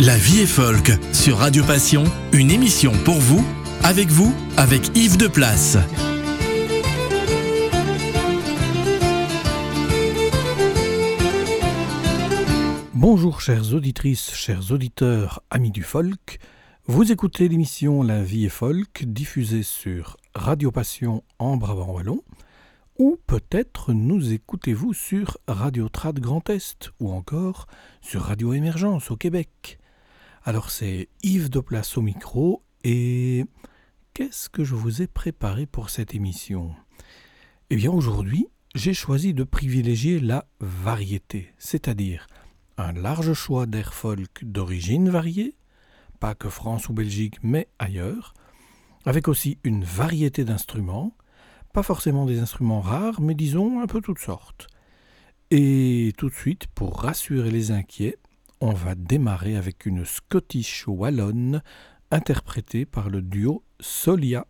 La vie est folk sur Radio Passion, une émission pour vous, avec vous, avec Yves de Place. Bonjour chères auditrices, chers auditeurs, amis du folk. Vous écoutez l'émission La vie est folk diffusée sur Radio Passion en Brabant Wallon ou peut-être nous écoutez-vous sur Radio Trad Grand Est ou encore sur Radio Émergence au Québec. Alors c'est Yves de Place au micro et qu'est-ce que je vous ai préparé pour cette émission? Eh bien aujourd'hui, j'ai choisi de privilégier la variété, c'est-à-dire un large choix d'air folk d'origine variée, pas que France ou Belgique, mais ailleurs, avec aussi une variété d'instruments, pas forcément des instruments rares, mais disons un peu toutes sortes. Et tout de suite, pour rassurer les inquiets, on va démarrer avec une Scottish wallonne interprétée par le duo Solia.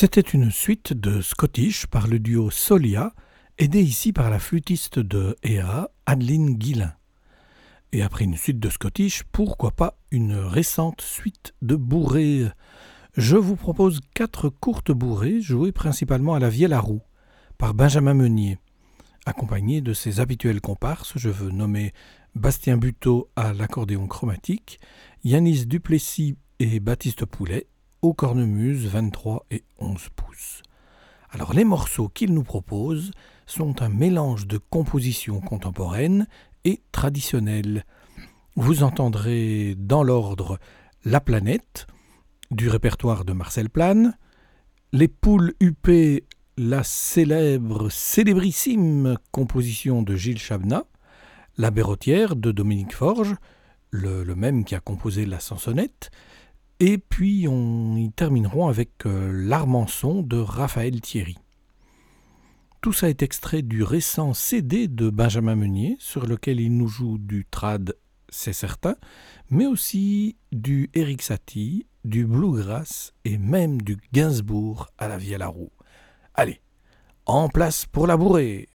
C'était une suite de Scottish par le duo Solia, aidé ici par la flûtiste de EA, Adeline Guillain. Et après une suite de Scottish, pourquoi pas une récente suite de bourrées Je vous propose quatre courtes bourrées jouées principalement à la vielle à roue par Benjamin Meunier. Accompagné de ses habituels comparses, je veux nommer Bastien Buteau à l'accordéon chromatique, Yanis Duplessis et Baptiste Poulet aux cornemuses 23 et 11 pouces. Alors les morceaux qu'il nous propose sont un mélange de compositions contemporaines et traditionnelles. Vous entendrez dans l'ordre La planète, du répertoire de Marcel Plane, Les poules huppées, la célèbre, célébrissime composition de Gilles Chabnat, La Bérotière de Dominique Forge, le, même qui a composé la Sansonnette, et puis on y termineront avec euh, L'Armançon de Raphaël Thierry. Tout ça est extrait du récent CD de Benjamin Meunier, sur lequel il nous joue du trad, c'est certain, mais aussi du Eric Satie, du bluegrass et même du Gainsbourg à la vie à roue. Allez, en place pour la bourrée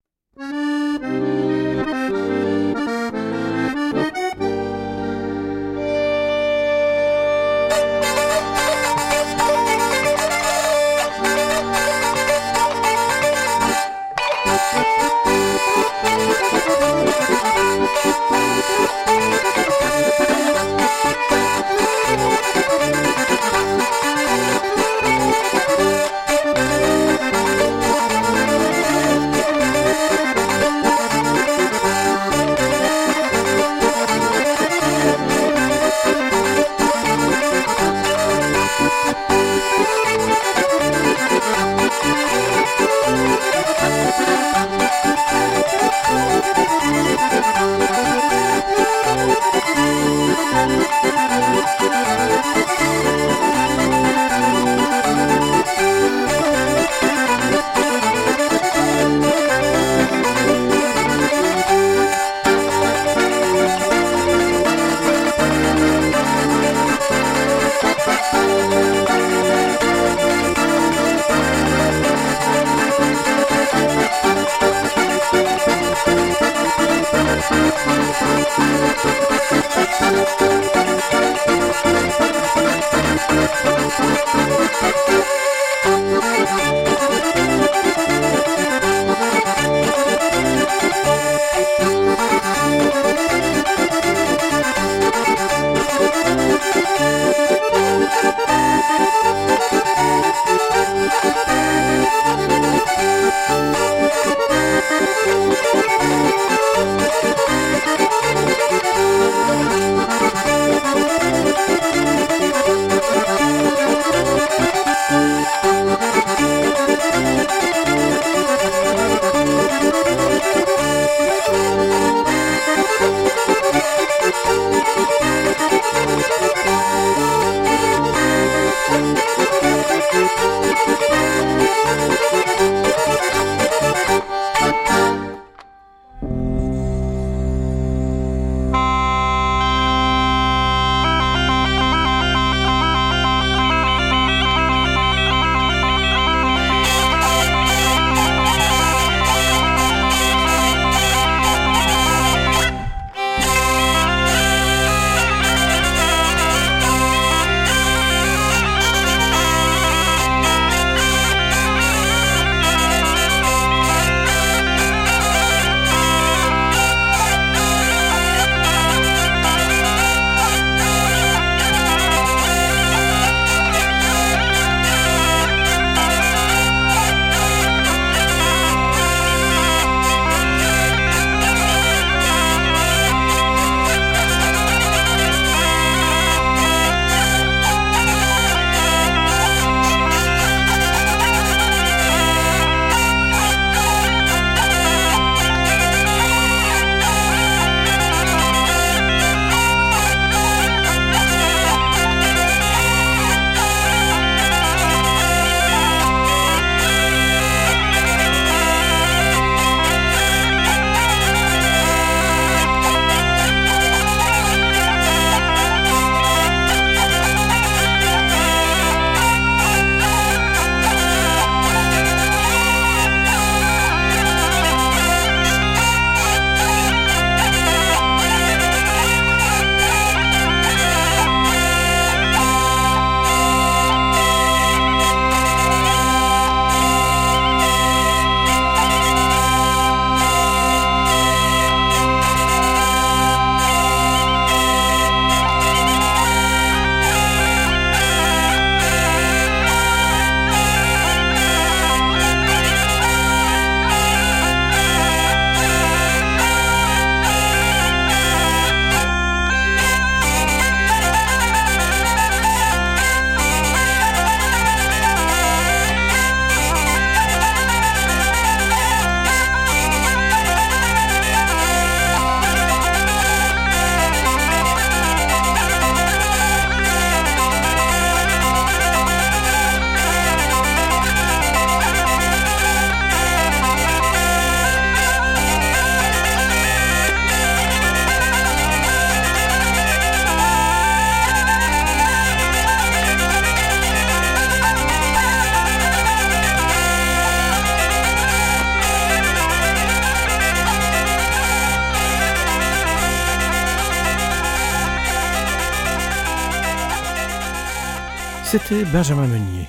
C'était Benjamin Meunier.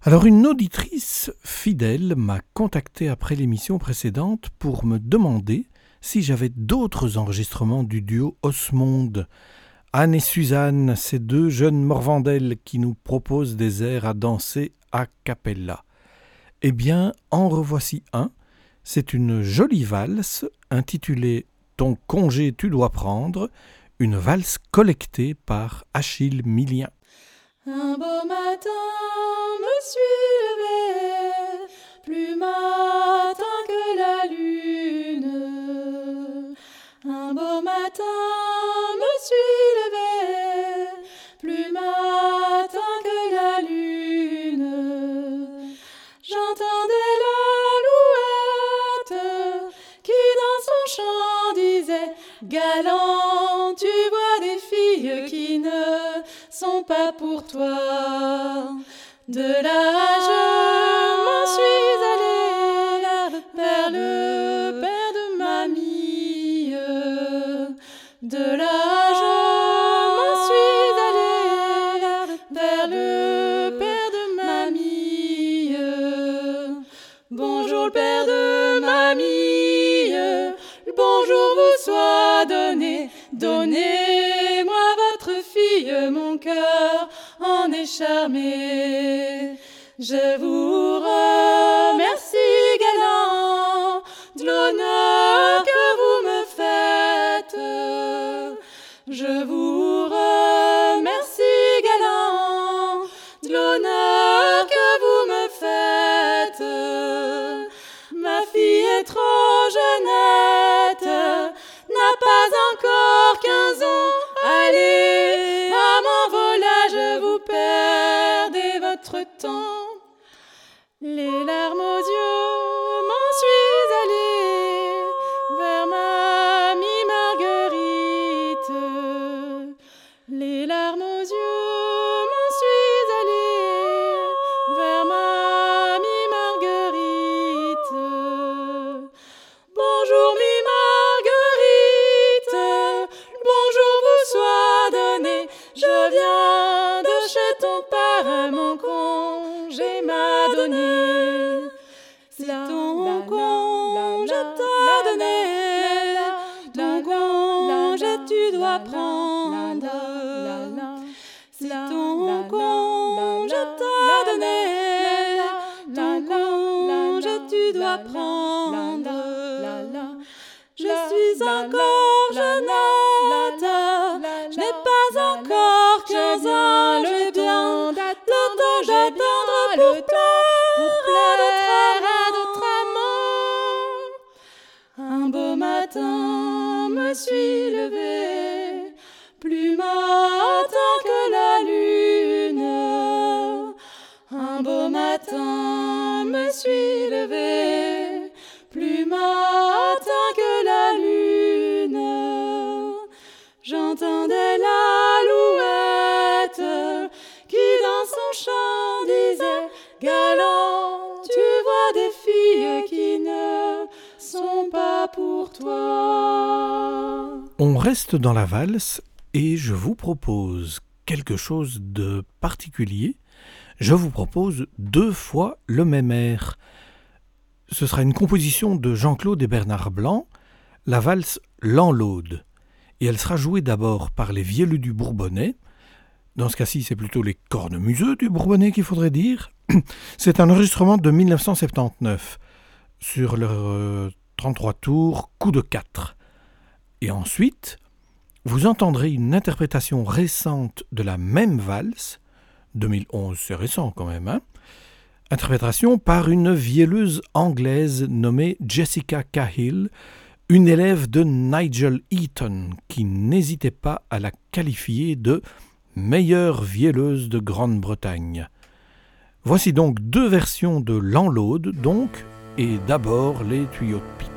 Alors une auditrice fidèle m'a contacté après l'émission précédente pour me demander si j'avais d'autres enregistrements du duo Osmonde. Anne et Suzanne, ces deux jeunes morvandelles qui nous proposent des airs à danser a cappella. Eh bien, en revoici un. C'est une jolie valse intitulée Ton congé tu dois prendre, une valse collectée par Achille Millien. Un beau matin me suis levé, plus matin que la lune. Un beau matin me suis levé, plus matin que la lune. J'entendais la louette qui dans son chant disait Galant, tu vois des filles qui ne sont pas pour toi. De là, je n'ai pas reste dans la valse et je vous propose quelque chose de particulier. Je vous propose deux fois le même air. Ce sera une composition de Jean-Claude et Bernard Blanc, la valse L'Enlaude. Et elle sera jouée d'abord par les vielleux du Bourbonnais. Dans ce cas-ci, c'est plutôt les cornemuseux du Bourbonnais qu'il faudrait dire. C'est un enregistrement de 1979 sur leur euh, 33 tours, coup de 4. Et ensuite, vous entendrez une interprétation récente de la même valse, 2011, c'est récent quand même, hein interprétation par une vielleuse anglaise nommée Jessica Cahill, une élève de Nigel Eaton, qui n'hésitait pas à la qualifier de meilleure vielleuse de Grande-Bretagne. Voici donc deux versions de l'enlaude, donc, et d'abord les tuyaux de pipe.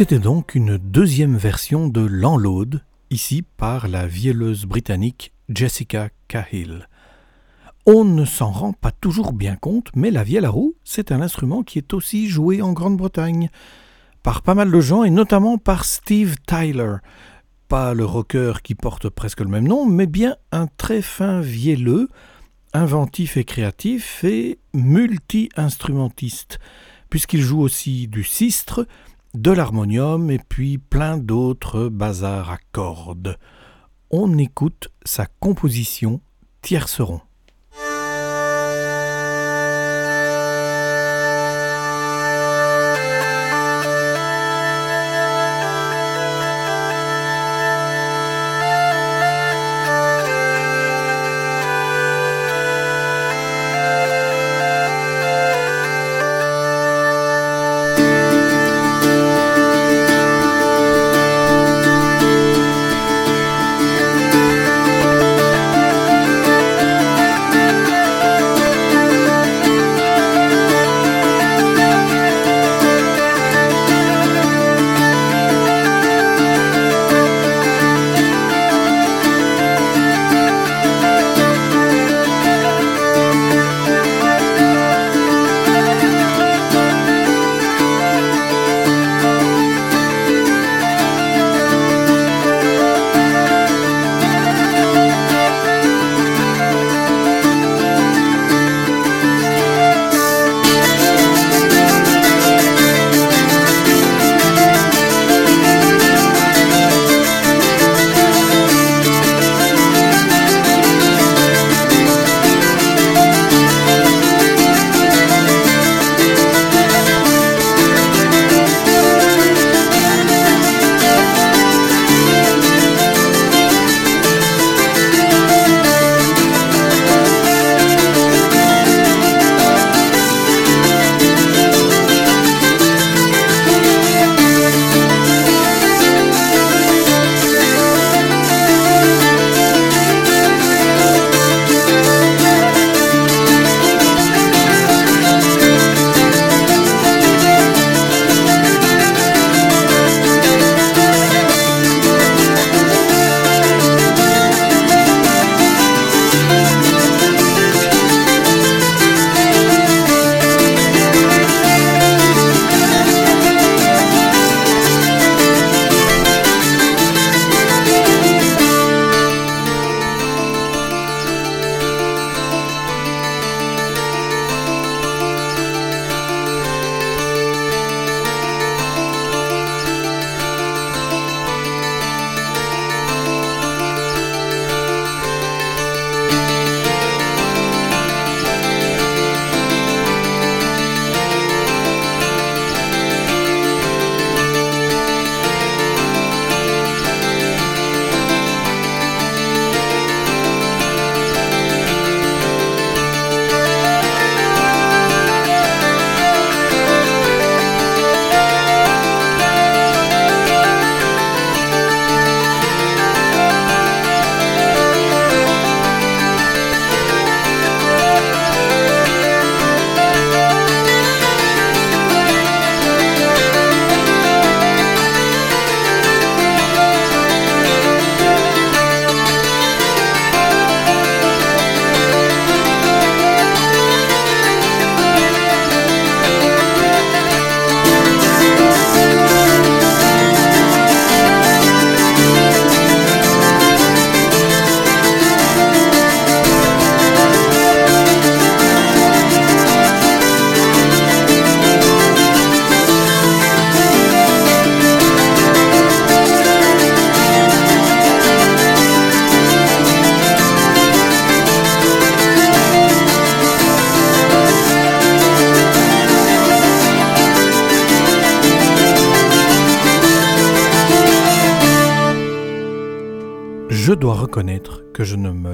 C'était donc une deuxième version de L'Enlaude, ici par la vielleuse britannique Jessica Cahill. On ne s'en rend pas toujours bien compte, mais la vielle à roue, c'est un instrument qui est aussi joué en Grande-Bretagne par pas mal de gens et notamment par Steve Tyler. Pas le rocker qui porte presque le même nom, mais bien un très fin vielleux, inventif et créatif et multi-instrumentiste, puisqu'il joue aussi du sistre, de l'harmonium et puis plein d'autres bazars à cordes. On écoute sa composition Tierceron.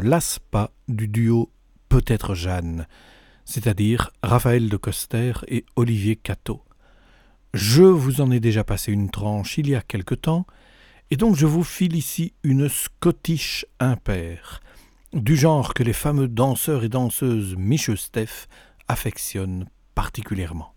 Lasse du duo Peut-être Jeanne, c'est-à-dire Raphaël de Coster et Olivier Cateau. Je vous en ai déjà passé une tranche il y a quelque temps, et donc je vous file ici une Scottish impair, du genre que les fameux danseurs et danseuses Micheux Steph affectionnent particulièrement.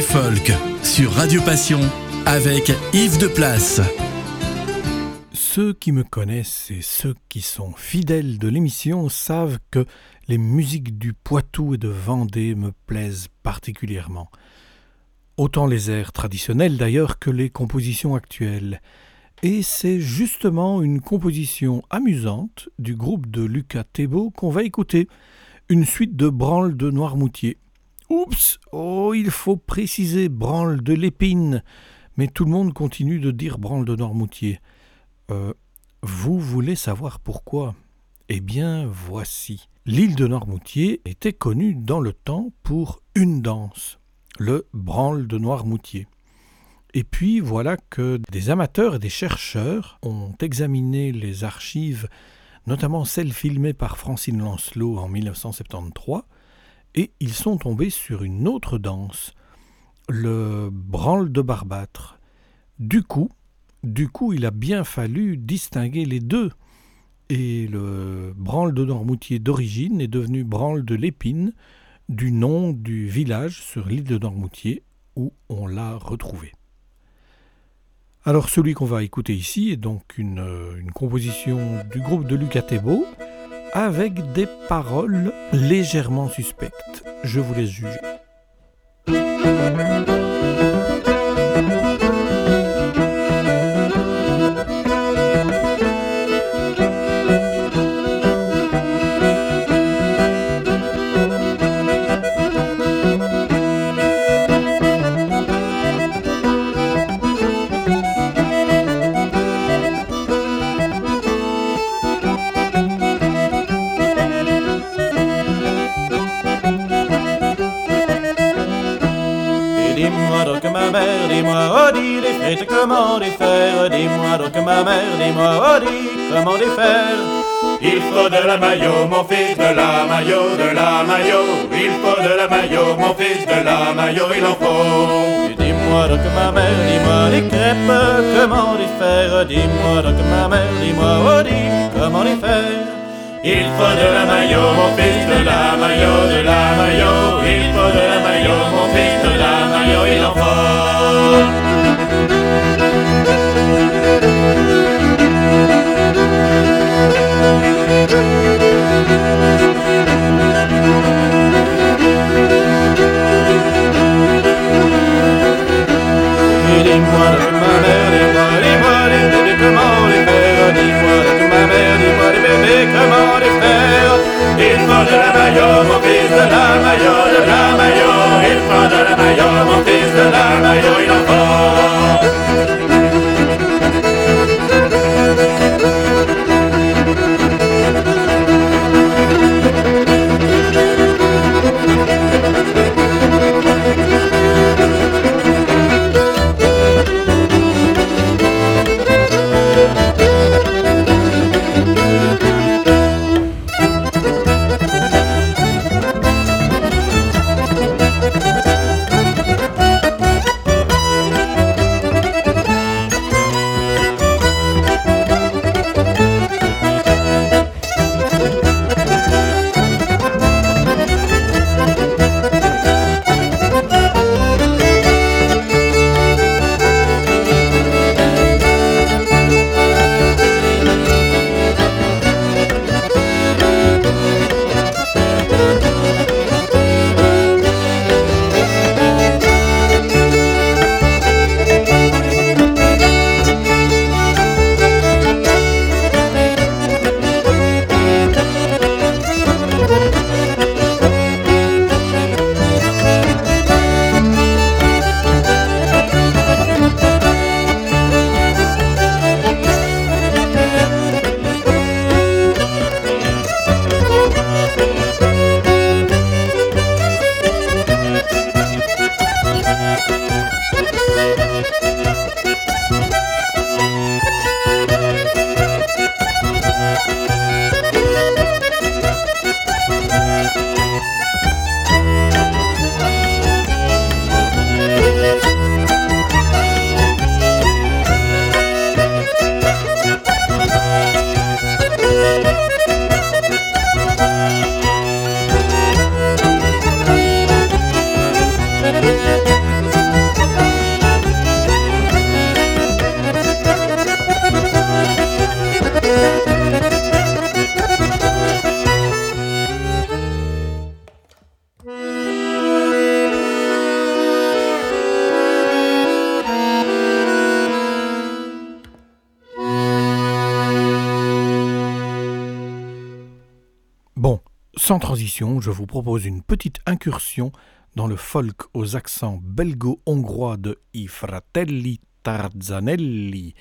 Folk sur Radio Passion avec Yves de Place. Ceux qui me connaissent et ceux qui sont fidèles de l'émission savent que les musiques du Poitou et de Vendée me plaisent particulièrement. Autant les airs traditionnels d'ailleurs que les compositions actuelles. Et c'est justement une composition amusante du groupe de Lucas Thébault qu'on va écouter, une suite de branles de Noirmoutier. Oups Oh, il faut préciser branle de l'épine, mais tout le monde continue de dire branle de Noirmoutier. Euh, vous voulez savoir pourquoi? Eh bien, voici. L'île de Noirmoutier était connue dans le temps pour une danse, le branle de Noirmoutier. Et puis voilà que des amateurs et des chercheurs ont examiné les archives, notamment celles filmées par Francine Lancelot en 1973, et ils sont tombés sur une autre danse, le branle de Barbâtre. Du coup, du coup, il a bien fallu distinguer les deux. Et le branle de Normoutier d'origine est devenu branle de l'Épine, du nom du village sur l'île de Normoutier où on l'a retrouvé. Alors celui qu'on va écouter ici est donc une, une composition du groupe de Lucas Thébault avec des paroles légèrement suspectes. Je vous laisse juger. Comment les faire Dis-moi donc ma mère, dis-moi, oh dis, comment les faire Il faut de la maillot, mon fils, de la maillot, de la maillot Il faut de la maillot, mon fils, de la maillot, il en faut Dis-moi donc ma mère, dis-moi les crêpes, comment les faire Dis-moi donc ma mère, dis-moi, oh dis, comment les faire il faut de la maillot, mon fils, de la maillot, de la maillot. Il faut de la maillot, mon fils, de la maillot, il en faut. De la maillot, mon fils de la maillot, de la maillot, il faut de la maillot, mon fils de la maillot, il en sans transition, je vous propose une petite incursion dans le folk aux accents belgo-hongrois de I Fratelli Tarzanelli,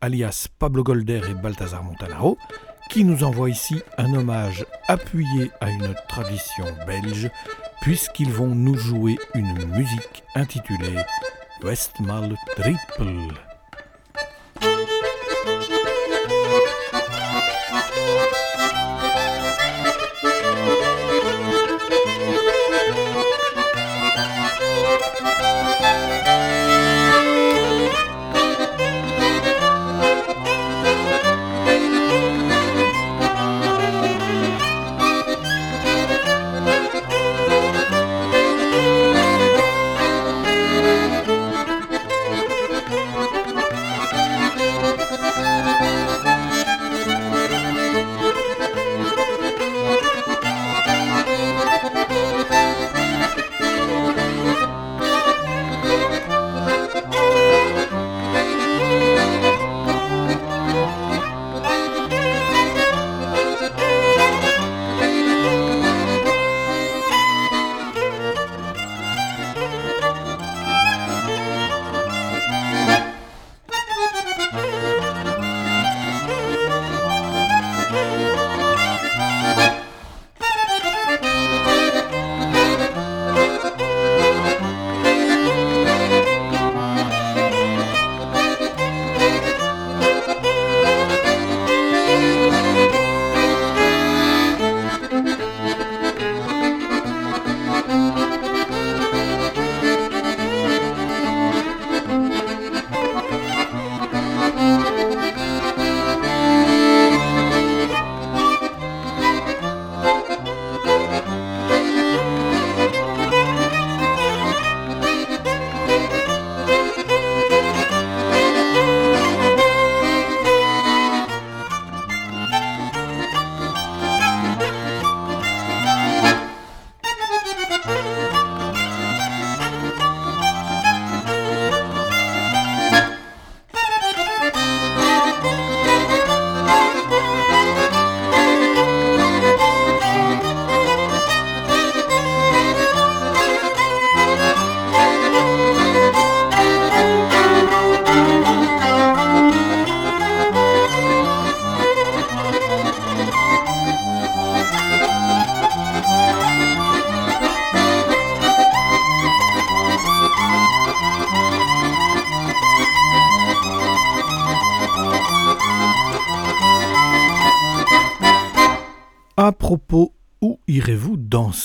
alias Pablo Golder et Balthazar Montanaro, qui nous envoient ici un hommage appuyé à une tradition belge, puisqu'ils vont nous jouer une musique intitulée Westmal Triple.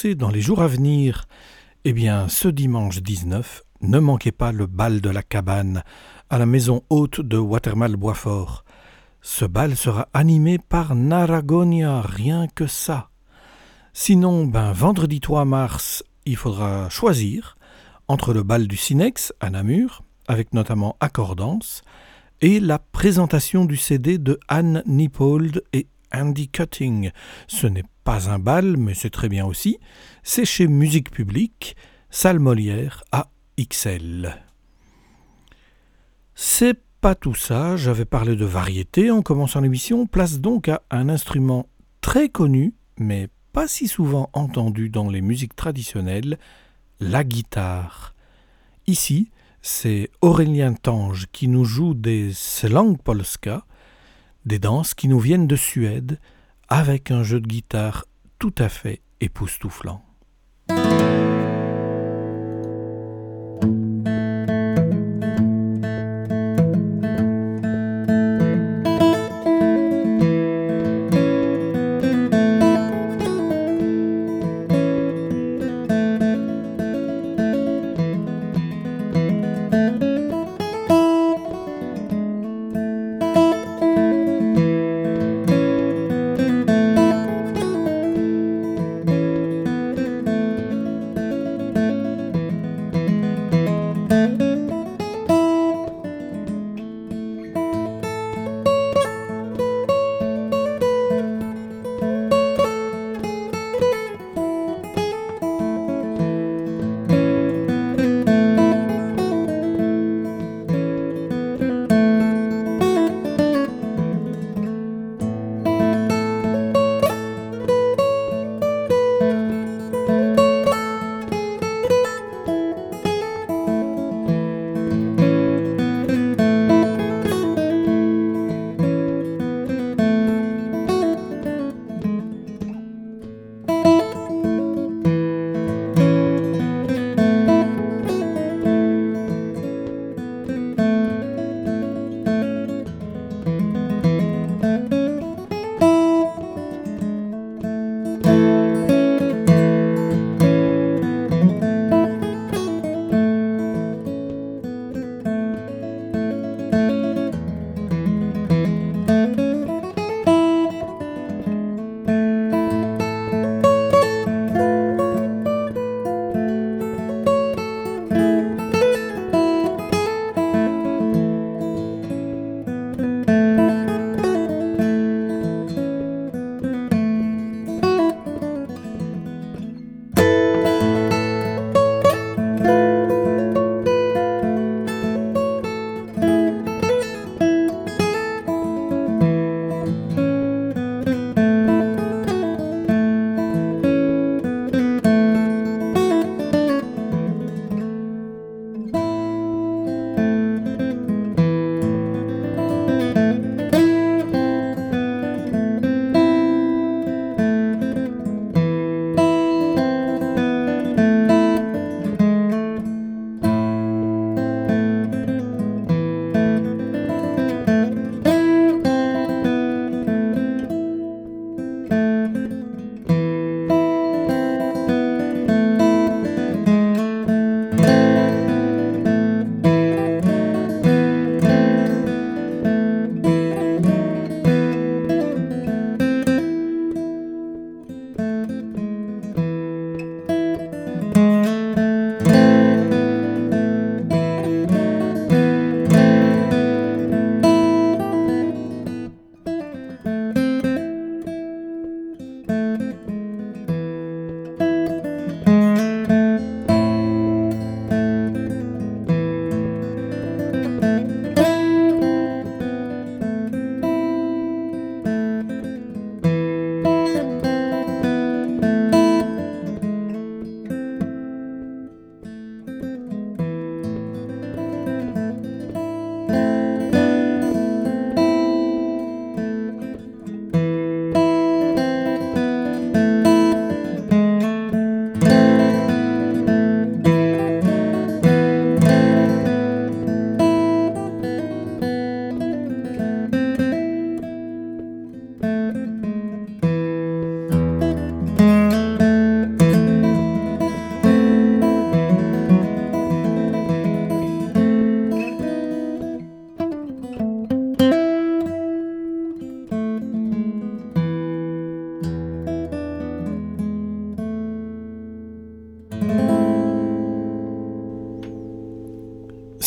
Dans les jours à venir Eh bien, ce dimanche 19, ne manquez pas le bal de la cabane à la maison haute de Watermal-Boisfort. Ce bal sera animé par Naragonia, rien que ça. Sinon, ben, vendredi 3 mars, il faudra choisir entre le bal du Sinex à Namur, avec notamment Accordance, et la présentation du CD de Anne Nippold et Andy Cutting. Ce n'est pas un bal, mais c'est très bien aussi. C'est chez Musique Publique, salle Molière à XL. C'est pas tout ça, j'avais parlé de variété en commençant l'émission, place donc à un instrument très connu, mais pas si souvent entendu dans les musiques traditionnelles, la guitare. Ici, c'est Aurélien Tange qui nous joue des Polska, des danses qui nous viennent de Suède, avec un jeu de guitare tout à fait époustouflant.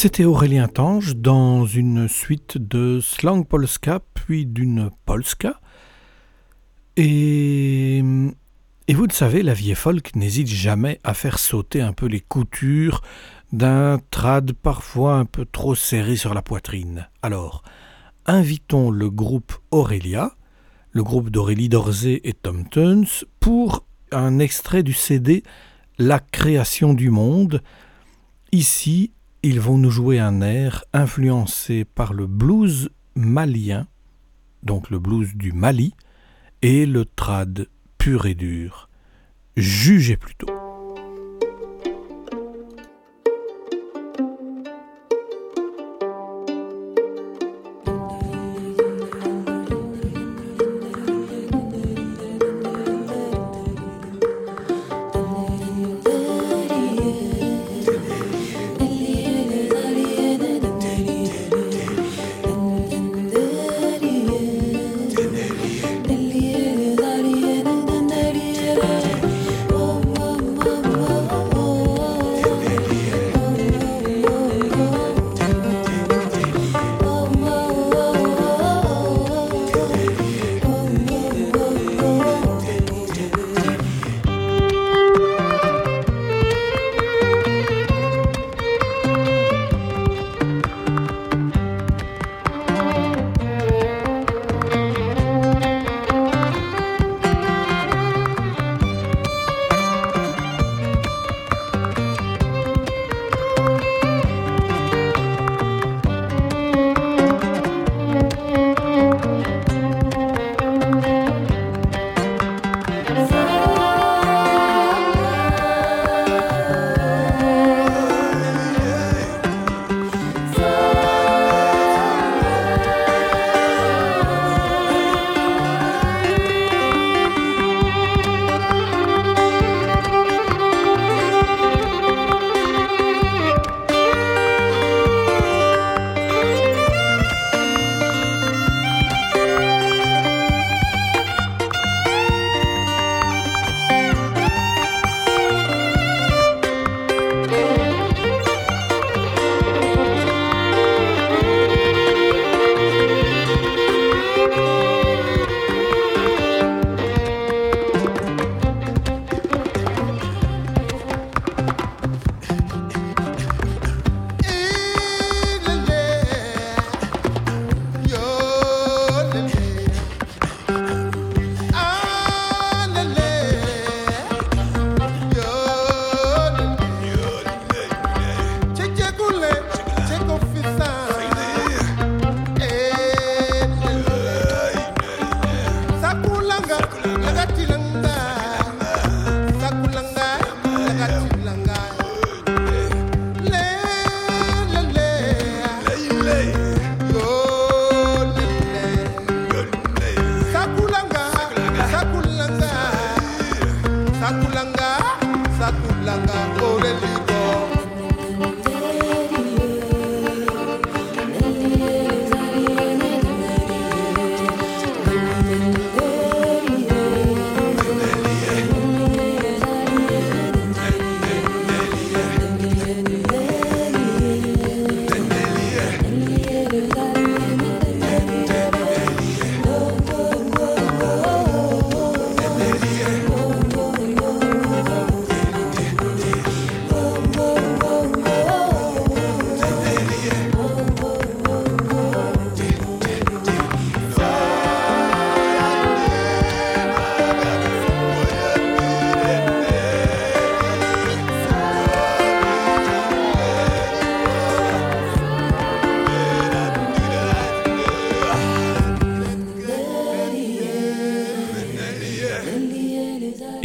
C'était Aurélien Tange dans une suite de slang polska puis d'une polska. Et, et vous le savez, la vieille folk n'hésite jamais à faire sauter un peu les coutures d'un trad parfois un peu trop serré sur la poitrine. Alors, invitons le groupe Aurélia, le groupe d'Aurélie Dorzé et Tom Tuns, pour un extrait du CD La création du monde. Ici, ils vont nous jouer un air influencé par le blues malien, donc le blues du Mali, et le trad pur et dur. Jugez plutôt.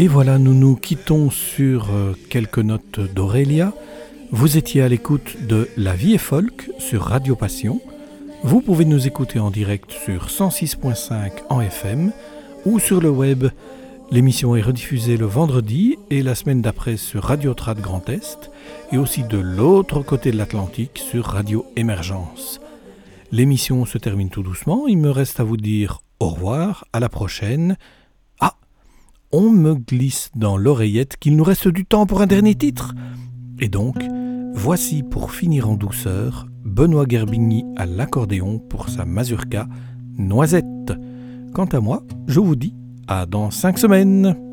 Et voilà, nous nous quittons sur euh, quelques notes d'Aurélia. Vous étiez à l'écoute de La vie est folk sur Radio Passion. Vous pouvez nous écouter en direct sur 106.5 en FM ou sur le web. L'émission est rediffusée le vendredi et la semaine d'après sur Radio Trad Grand Est et aussi de l'autre côté de l'Atlantique sur Radio Émergence. L'émission se termine tout doucement, il me reste à vous dire au revoir, à la prochaine on me glisse dans l'oreillette qu'il nous reste du temps pour un dernier titre. Et donc, Voici pour finir en douceur Benoît Gerbigny à l'accordéon pour sa mazurka Noisette. Quant à moi, je vous dis à dans cinq semaines.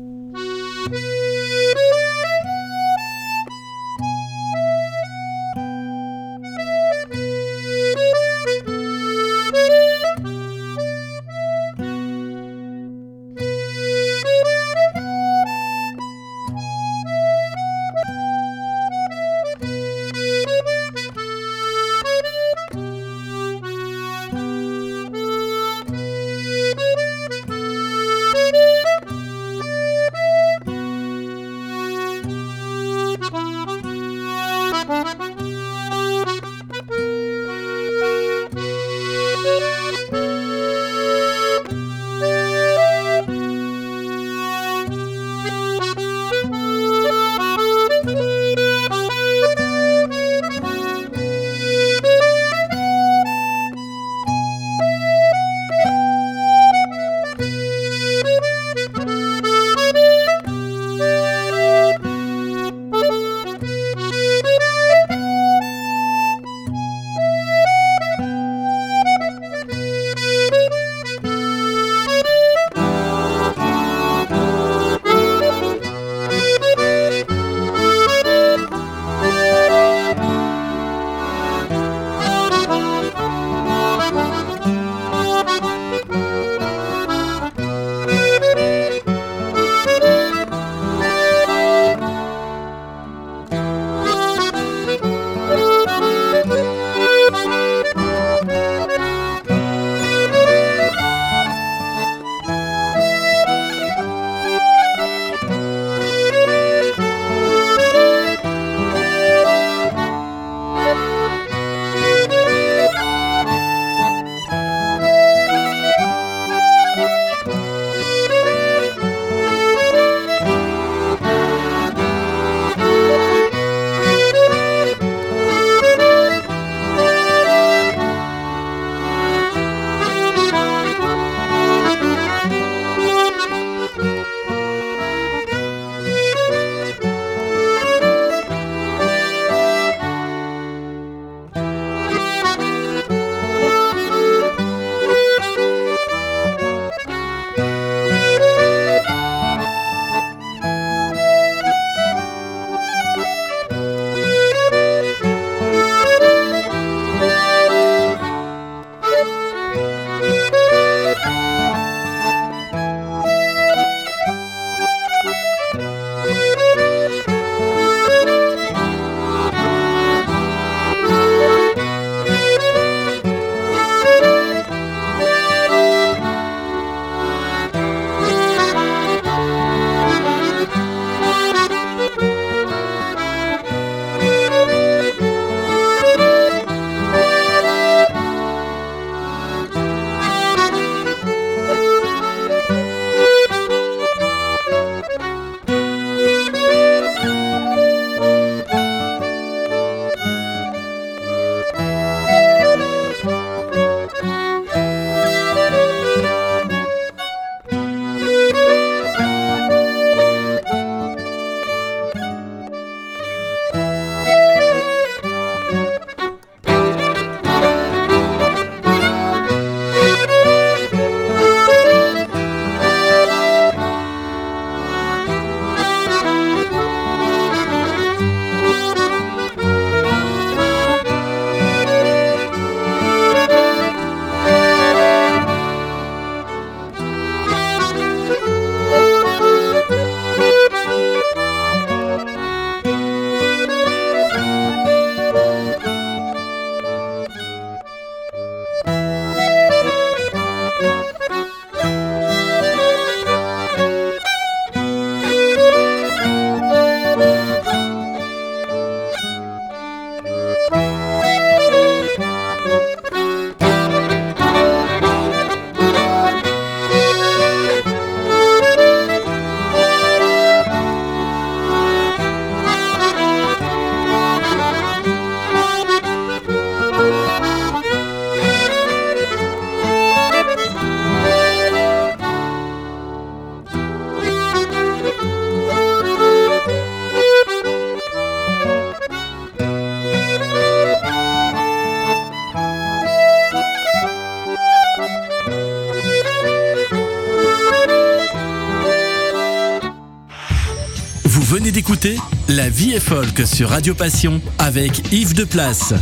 Folk sur Radio Passion avec Yves de Place.